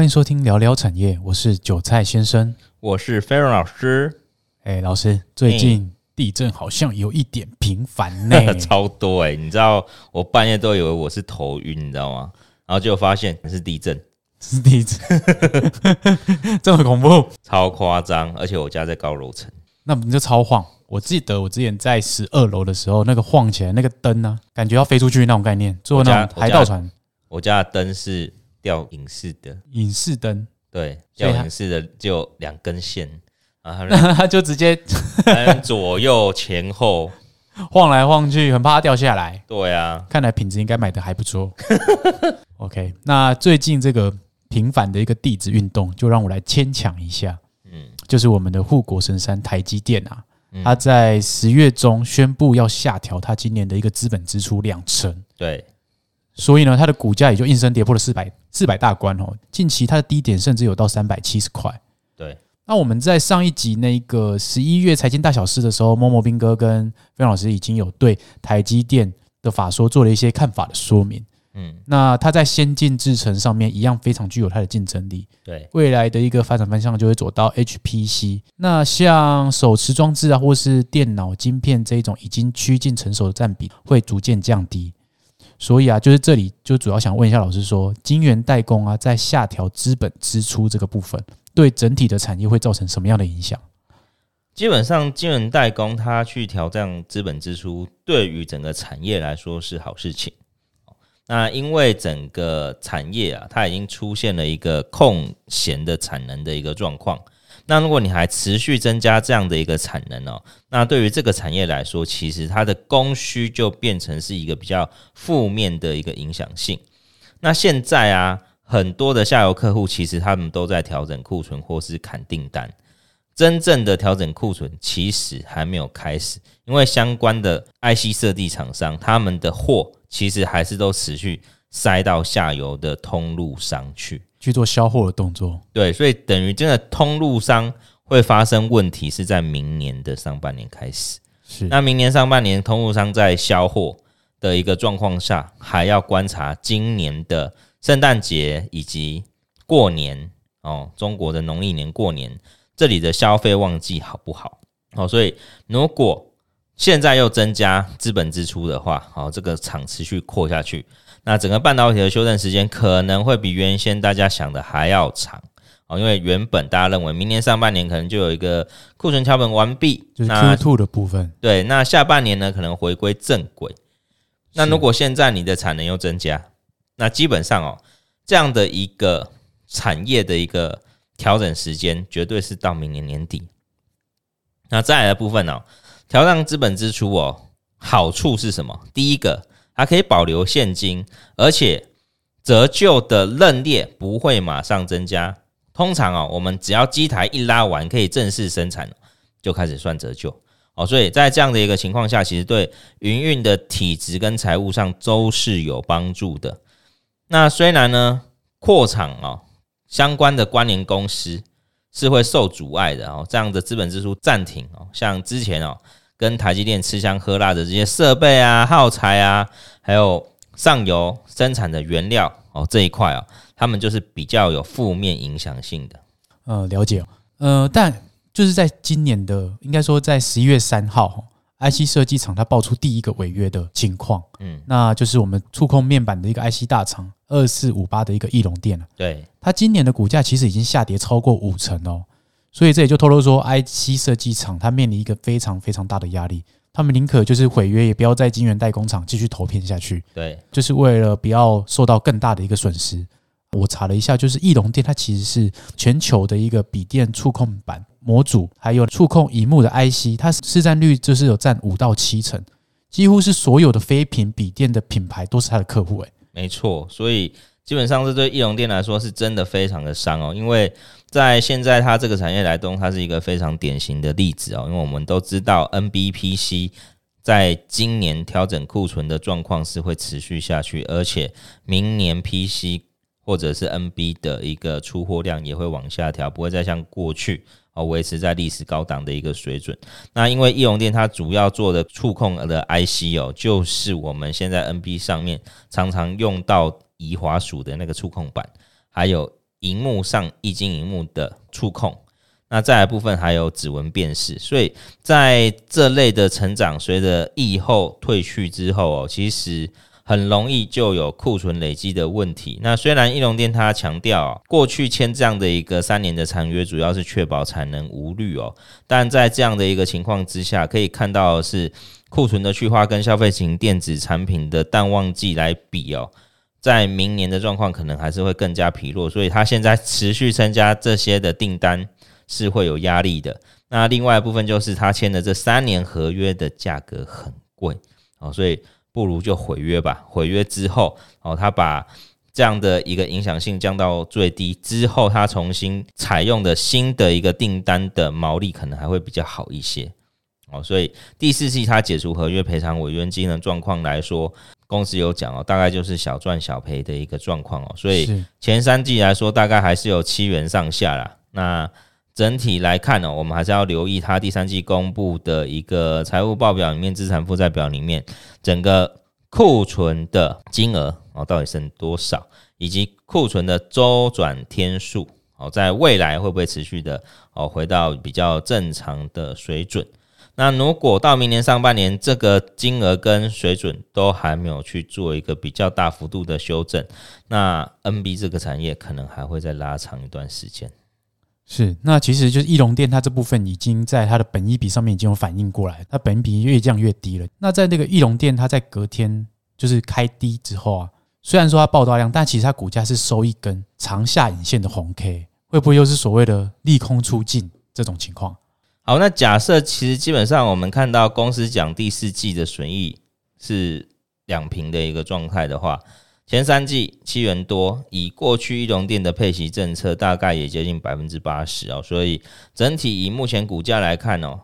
欢迎收听聊聊产业，我是韭菜先生，我是菲荣老师。哎，老师，最近地震好像有一点频繁呢，超多哎！你知道我半夜都以为我是头晕，你知道吗？然后就发现是地震，是地震，这么恐怖，超夸张！而且我家在高楼层，那你就超晃？我记得我之前在十二楼的时候，那个晃起来那个灯呢、啊，感觉要飞出去那种概念，坐那种海盗船。我家的灯是吊影式的，影视灯，对，吊影式的就两根线。啊，他就直接左右前后 晃来晃去，很怕它掉下来。对啊，看来品质应该买的还不错。OK，那最近这个频繁的一个地质运动，就让我来牵强一下。嗯，就是我们的护国神山台积电啊，它在十月中宣布要下调它今年的一个资本支出两成。对，所以呢，它的股价也就应声跌破了四百四百大关哦。近期它的低点甚至有到三百七十块。对。那我们在上一集那个十一月财经大小事的时候，默默兵哥跟飞老师已经有对台积电的法说做了一些看法的说明。嗯，那它在先进制程上面一样非常具有它的竞争力。对，未来的一个发展方向就会走到 HPC。那像手持装置啊，或是电脑晶片这一种已经趋近成熟的占比会逐渐降低。所以啊，就是这里就主要想问一下老师说，晶圆代工啊，在下调资本支出这个部分。对整体的产业会造成什么样的影响？基本上，晶圆代工它去调降资本支出，对于整个产业来说是好事情。那因为整个产业啊，它已经出现了一个空闲的产能的一个状况。那如果你还持续增加这样的一个产能哦，那对于这个产业来说，其实它的供需就变成是一个比较负面的一个影响性。那现在啊。很多的下游客户其实他们都在调整库存或是砍订单，真正的调整库存其实还没有开始，因为相关的 IC 设计厂商他们的货其实还是都持续塞到下游的通路上去去做销货的动作。对，所以等于真的通路商会发生问题是在明年的上半年开始。是，那明年上半年通路商在销货的一个状况下，还要观察今年的。圣诞节以及过年哦，中国的农历年过年，这里的消费旺季好不好？哦，所以如果现在又增加资本支出的话，好，这个厂持续扩下去，那整个半导体的修正时间可能会比原先大家想的还要长哦，因为原本大家认为明年上半年可能就有一个库存桥本完毕，就是 Q2 的部分，对，那下半年呢可能回归正轨。那如果现在你的产能又增加，那基本上哦，这样的一个产业的一个调整时间，绝对是到明年年底。那再来的部分哦，调降资本支出哦，好处是什么？第一个，它可以保留现金，而且折旧的认列不会马上增加。通常哦，我们只要机台一拉完，可以正式生产，就开始算折旧哦。所以在这样的一个情况下，其实对营运的体质跟财务上都是有帮助的。那虽然呢，扩厂哦，相关的关联公司是会受阻碍的哦，这样的资本支出暂停哦，像之前哦，跟台积电吃香喝辣的这些设备啊、耗材啊，还有上游生产的原料哦这一块哦，他们就是比较有负面影响性的。呃，了解，呃，但就是在今年的，应该说在十一月三号。IC 设计厂它爆出第一个违约的情况，嗯，那就是我们触控面板的一个 IC 大厂二四五八的一个翼龙店了。对，它今年的股价其实已经下跌超过五成哦，所以这也就透露说，IC 设计厂它面临一个非常非常大的压力，他们宁可就是毁约，也不要在晶圆代工厂继续投片下去。对，就是为了不要受到更大的一个损失。我查了一下，就是翼龙电它其实是全球的一个笔电触控板。模组还有触控荧幕的 IC，它市占率就是有占五到七成，几乎是所有的非屏笔电的品牌都是它的客户。诶，没错，所以基本上这对义隆电来说是真的非常的伤哦，因为在现在它这个产业来动，它是一个非常典型的例子哦，因为我们都知道 NBPC 在今年调整库存的状况是会持续下去，而且明年 PC 或者是 NB 的一个出货量也会往下调，不会再像过去。哦，维持在历史高档的一个水准。那因为义隆电它主要做的触控的 IC 哦，就是我们现在 NB 上面常常用到移滑鼠的那个触控板，还有荧幕上液晶荧幕的触控。那再来部分还有指纹辨识，所以在这类的成长随着疫后退去之后哦，其实很容易就有库存累积的问题。那虽然义隆电他强调过去签这样的一个三年的长约，主要是确保产能无虑哦，但在这样的一个情况之下，可以看到是库存的去化跟消费型电子产品的淡旺季来比哦，在明年的状况可能还是会更加疲弱，所以他现在持续增加这些的订单。是会有压力的。那另外一部分就是他签的这三年合约的价格很贵哦，所以不如就毁约吧。毁约之后哦，他把这样的一个影响性降到最低之后，他重新采用的新的一个订单的毛利可能还会比较好一些哦。所以第四季他解除合约赔偿违约金的状况来说，公司有讲哦，大概就是小赚小赔的一个状况哦。所以前三季来说，大概还是有七元上下啦。那整体来看呢，我们还是要留意它第三季公布的一个财务报表里面，资产负债表里面整个库存的金额哦，到底剩多少，以及库存的周转天数哦，在未来会不会持续的哦回到比较正常的水准？那如果到明年上半年这个金额跟水准都还没有去做一个比较大幅度的修正，那 NB 这个产业可能还会再拉长一段时间。是，那其实就是义隆电，它这部分已经在它的本益比上面已经有反应过来，它本益比越降越低了。那在那个义隆电，它在隔天就是开低之后啊，虽然说它爆大量，但其实它股价是收一根长下影线的红 K，会不会又是所谓的利空出尽这种情况？好，那假设其实基本上我们看到公司讲第四季的损益是两平的一个状态的话。前三季七元多，以过去义隆电的配息政策，大概也接近百分之八十哦，所以整体以目前股价来看哦，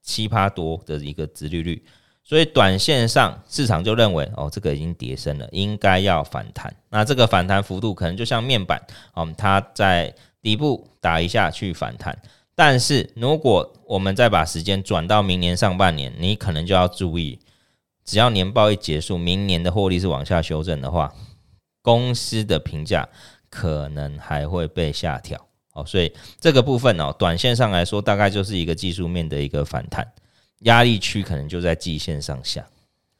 七趴多的一个殖利率，所以短线上市场就认为哦，这个已经跌深了，应该要反弹。那这个反弹幅度可能就像面板哦，它在底部打一下去反弹，但是如果我们再把时间转到明年上半年，你可能就要注意，只要年报一结束，明年的获利是往下修正的话。公司的评价可能还会被下调哦，所以这个部分哦，短线上来说，大概就是一个技术面的一个反弹，压力区可能就在季线上下。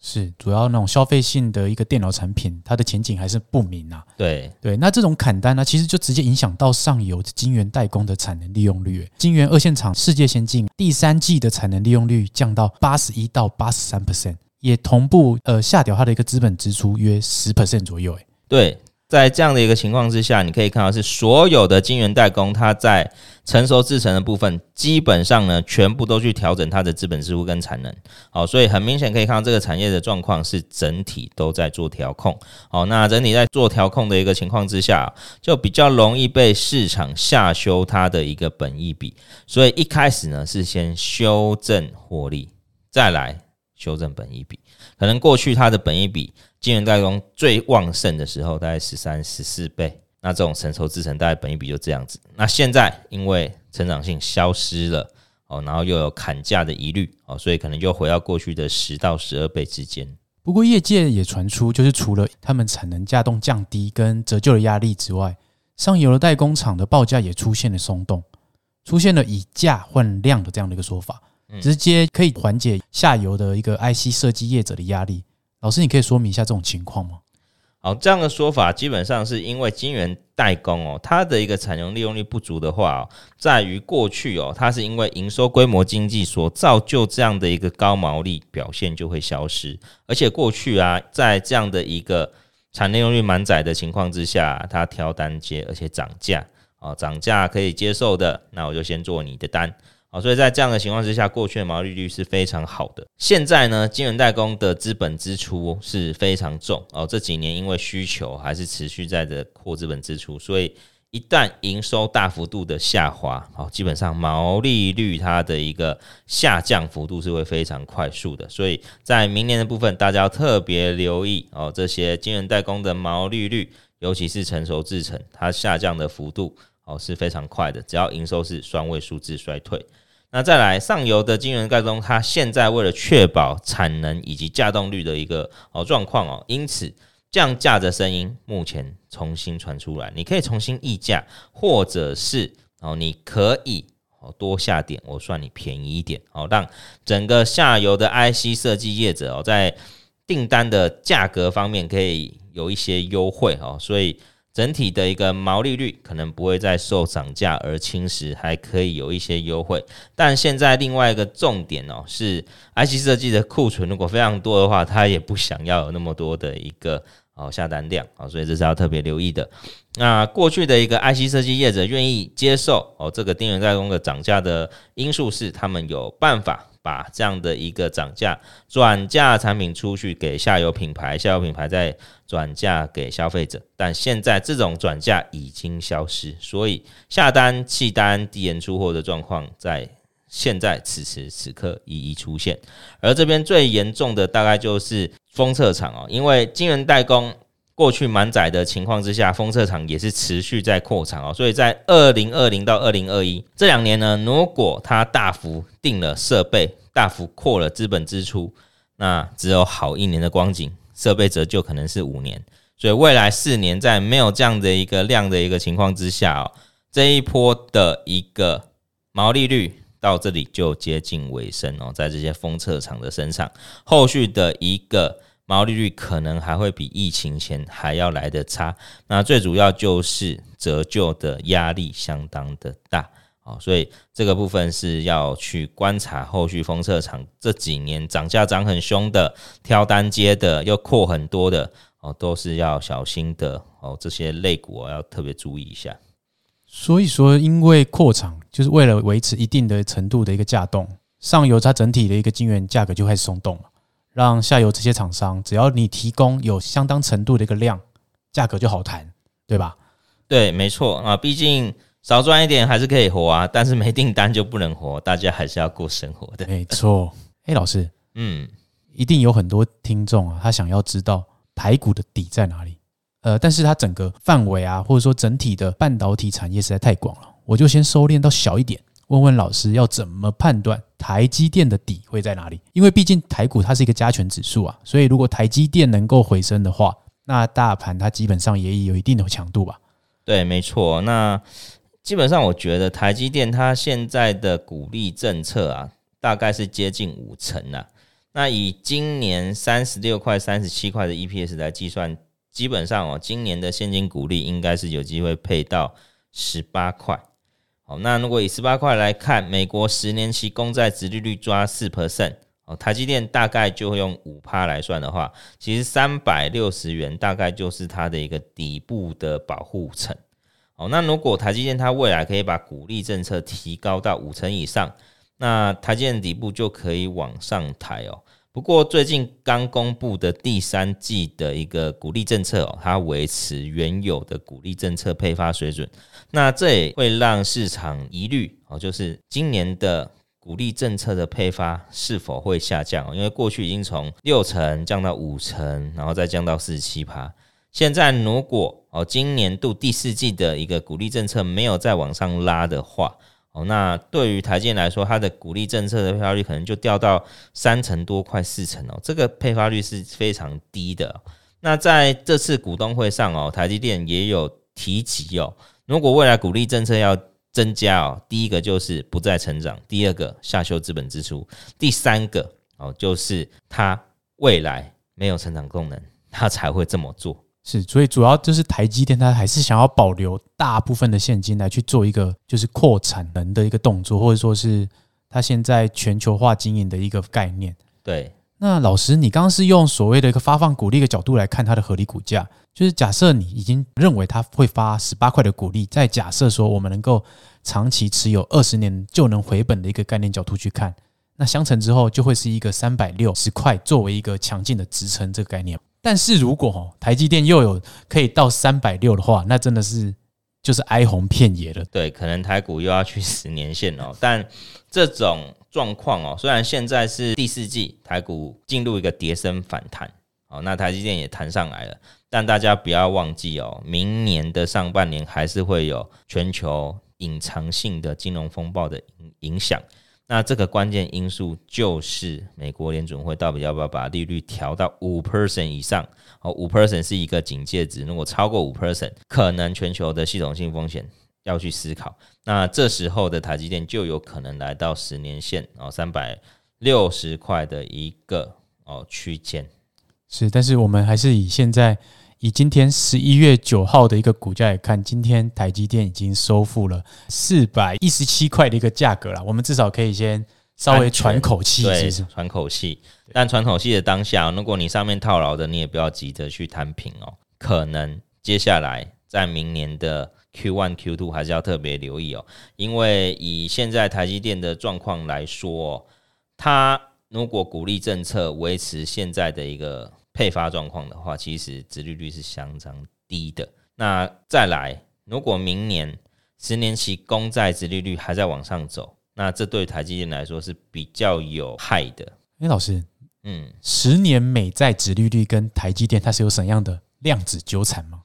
是，主要那种消费性的一个电脑产品，它的前景还是不明啊。对对，那这种砍单呢，其实就直接影响到上游晶圆代工的产能利用率。晶圆二线厂世界先进第三季的产能利用率降到八十一到八十三 percent，也同步呃下调它的一个资本支出约十 percent 左右。对，在这样的一个情况之下，你可以看到是所有的晶圆代工，它在成熟制程的部分，基本上呢，全部都去调整它的资本支出跟产能。好，所以很明显可以看到这个产业的状况是整体都在做调控。好，那整体在做调控的一个情况之下，就比较容易被市场下修它的一个本益比。所以一开始呢，是先修正获利，再来修正本益比。可能过去它的本益比。晶圆代工最旺盛的时候大概十三、十四倍，那这种成熟制程大概本一比就这样子。那现在因为成长性消失了哦，然后又有砍价的疑虑哦，所以可能就回到过去的十到十二倍之间。不过业界也传出，就是除了他们产能架动降低跟折旧的压力之外，上游的代工厂的报价也出现了松动，出现了以价换量的这样的一个说法，直接可以缓解下游的一个 IC 设计业者的压力。老师，你可以说明一下这种情况吗？好，这样的说法基本上是因为晶圆代工哦，它的一个产能利用率不足的话哦，在于过去哦，它是因为营收规模经济所造就这样的一个高毛利表现就会消失，而且过去啊，在这样的一个产能利用率满载的情况之下，它挑单接而且涨价哦，涨价可以接受的，那我就先做你的单。好，所以在这样的情况之下，过去的毛利率是非常好的。现在呢，晶圆代工的资本支出是非常重哦。这几年因为需求还是持续在的扩资本支出，所以一旦营收大幅度的下滑，好，基本上毛利率它的一个下降幅度是会非常快速的。所以在明年的部分，大家要特别留意哦，这些晶圆代工的毛利率，尤其是成熟制程，它下降的幅度。哦，是非常快的，只要营收是双位数字衰退，那再来上游的晶圆代工，它现在为了确保产能以及稼动率的一个哦状况哦，因此降价的声音目前重新传出来，你可以重新议价，或者是哦，你可以哦多下点，我算你便宜一点哦，让整个下游的 IC 设计业者哦，在订单的价格方面可以有一些优惠哦，所以。整体的一个毛利率可能不会再受涨价而侵蚀，还可以有一些优惠。但现在另外一个重点哦，是 IC 设计的库存如果非常多的话，他也不想要有那么多的一个哦下单量啊，所以这是要特别留意的。那过去的一个 IC 设计业者愿意接受哦这个电源代工的涨价的因素是，他们有办法。把这样的一个涨价转嫁产品出去给下游品牌，下游品牌再转嫁给消费者。但现在这种转嫁已经消失，所以下单弃单、低延出货的状况在现在此时此刻一一出现。而这边最严重的大概就是封测厂哦，因为晶圆代工。过去满载的情况之下，封测厂也是持续在扩产哦，所以在二零二零到二零二一这两年呢，如果它大幅订了设备，大幅扩了资本支出，那只有好一年的光景，设备折旧可能是五年，所以未来四年在没有这样的一个量的一个情况之下哦，这一波的一个毛利率到这里就接近尾声哦，在这些封测厂的身上，后续的一个。毛利率可能还会比疫情前还要来得差，那最主要就是折旧的压力相当的大哦，所以这个部分是要去观察后续封测厂这几年涨价涨很凶的，挑单接的又扩很多的哦，都是要小心的哦，这些类股要特别注意一下。所以说，因为扩厂就是为了维持一定的程度的一个价动，上游它整体的一个晶圆价格就开始松动了。让下游这些厂商，只要你提供有相当程度的一个量，价格就好谈，对吧？对，没错啊，毕竟少赚一点还是可以活啊，但是没订单就不能活，大家还是要过生活的。没错，哎，老师，嗯，一定有很多听众啊，他想要知道排骨的底在哪里？呃，但是它整个范围啊，或者说整体的半导体产业实在太广了，我就先收敛到小一点。问问老师要怎么判断台积电的底会在哪里？因为毕竟台股它是一个加权指数啊，所以如果台积电能够回升的话，那大盘它基本上也有一定的强度吧？对，没错。那基本上我觉得台积电它现在的股利政策啊，大概是接近五成啊。那以今年三十六块、三十七块的 EPS 来计算，基本上哦，今年的现金股利应该是有机会配到十八块。哦，那如果以十八块来看，美国十年期公债殖利率抓四 percent，哦，台积电大概就会用五趴来算的话，其实三百六十元大概就是它的一个底部的保护层。哦，那如果台积电它未来可以把股利政策提高到五成以上，那台积电底部就可以往上抬哦。不过最近刚公布的第三季的一个鼓励政策哦，它维持原有的鼓励政策配发水准，那这也会让市场疑虑哦，就是今年的鼓励政策的配发是否会下降？因为过去已经从六成降到五成，然后再降到四十七趴，现在如果哦今年度第四季的一个鼓励政策没有再往上拉的话，哦，那对于台积电来说，它的鼓励政策的配发率可能就掉到三成多，快四成哦，这个配发率是非常低的。那在这次股东会上哦，台积电也有提及哦，如果未来鼓励政策要增加哦，第一个就是不再成长，第二个下修资本支出，第三个哦就是它未来没有成长功能，它才会这么做。是，所以主要就是台积电，它还是想要保留大部分的现金来去做一个就是扩产能的一个动作，或者说是它现在全球化经营的一个概念。对，那老师，你刚刚是用所谓的一个发放股利的角度来看它的合理股价，就是假设你已经认为它会发十八块的股利，再假设说我们能够长期持有二十年就能回本的一个概念角度去看，那相乘之后就会是一个三百六十块作为一个强劲的支撑这个概念。但是如果，台积电又有可以到三百六的话，那真的是就是哀鸿遍野了。对，可能台股又要去十年线哦。但这种状况哦，虽然现在是第四季，台股进入一个跌升反弹，哦，那台积电也弹上来了。但大家不要忘记哦，明年的上半年还是会有全球隐藏性的金融风暴的影影响。那这个关键因素就是美国联准会到底要不要把利率调到五 percent 以上？哦，五 percent 是一个警戒值，如果超过五 percent，可能全球的系统性风险要去思考。那这时候的台积电就有可能来到十年线哦，三百六十块的一个哦区间。是，但是我们还是以现在。以今天十一月九号的一个股价来看，今天台积电已经收复了四百一十七块的一个价格了。我们至少可以先稍微喘口气，对，喘口气。但喘口气的当下，如果你上面套牢的，你也不要急着去摊平哦。可能接下来在明年的 Q one、Q two 还是要特别留意哦，因为以现在台积电的状况来说，它如果鼓励政策维持现在的一个。配发状况的话，其实殖利率是相当低的。那再来，如果明年十年期公债殖利率还在往上走，那这对台积电来说是比较有害的。哎，老师，嗯，十年美债殖利率跟台积电它是有什么样的量子纠缠吗？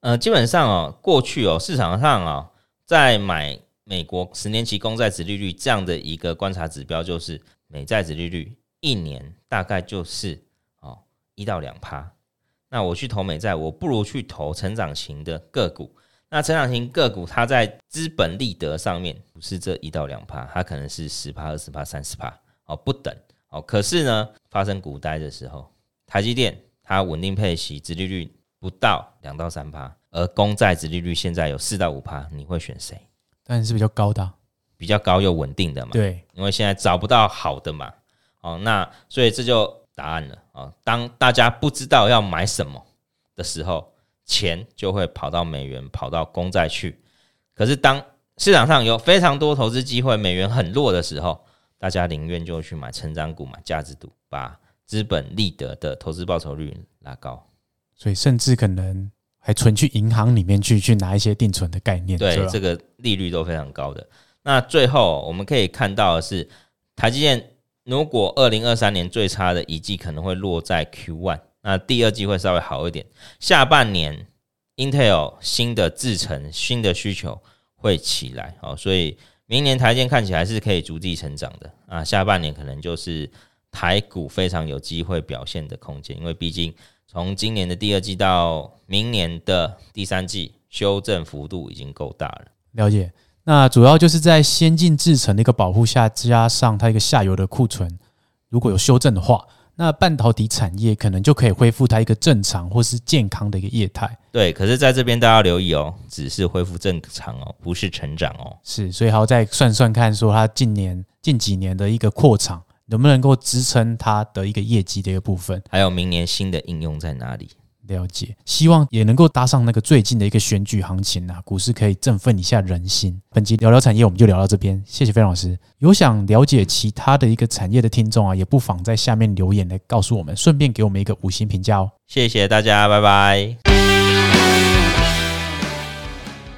呃，基本上哦，过去哦，市场上哦，在买美国十年期公债殖利率这样的一个观察指标，就是美债殖利率一年大概就是。一到两趴，那我去投美债，我不如去投成长型的个股。那成长型个股，它在资本利得上面不是这一到两趴，它可能是十趴、二十趴、三十趴哦，不等哦。可是呢，发生股灾的时候，台积电它稳定配息，殖利率不到两到三趴，而公债殖利率现在有四到五趴，你会选谁？当然是比较高的，比较高又稳定的嘛。对，因为现在找不到好的嘛。哦，那所以这就。答案了啊！当大家不知道要买什么的时候，钱就会跑到美元、跑到公债去。可是当市场上有非常多投资机会，美元很弱的时候，大家宁愿就去买成长股、买价值股，把资本利得的投资报酬率拉高。所以，甚至可能还存去银行里面去，去拿一些定存的概念。对，这个利率都非常高的。那最后我们可以看到的是，台积电。如果二零二三年最差的一季可能会落在 Q one，那第二季会稍微好一点。下半年 Intel 新的制程、新的需求会起来，哦，所以明年台积电看起来是可以逐季成长的啊。下半年可能就是台股非常有机会表现的空间，因为毕竟从今年的第二季到明年的第三季，修正幅度已经够大了。了解。那主要就是在先进制程的一个保护下，加上它一个下游的库存，如果有修正的话，那半导体产业可能就可以恢复它一个正常或是健康的一个业态。对，可是在这边大家要留意哦，只是恢复正常哦，不是成长哦。是，所以还要再算算看，说它近年近几年的一个扩厂能不能够支撑它的一个业绩的一个部分，还有明年新的应用在哪里？了解，希望也能够搭上那个最近的一个选举行情啊，股市可以振奋一下人心。本集聊聊产业，我们就聊到这边，谢谢飞老师。有想了解其他的一个产业的听众啊，也不妨在下面留言来告诉我们，顺便给我们一个五星评价哦。谢谢大家，拜拜。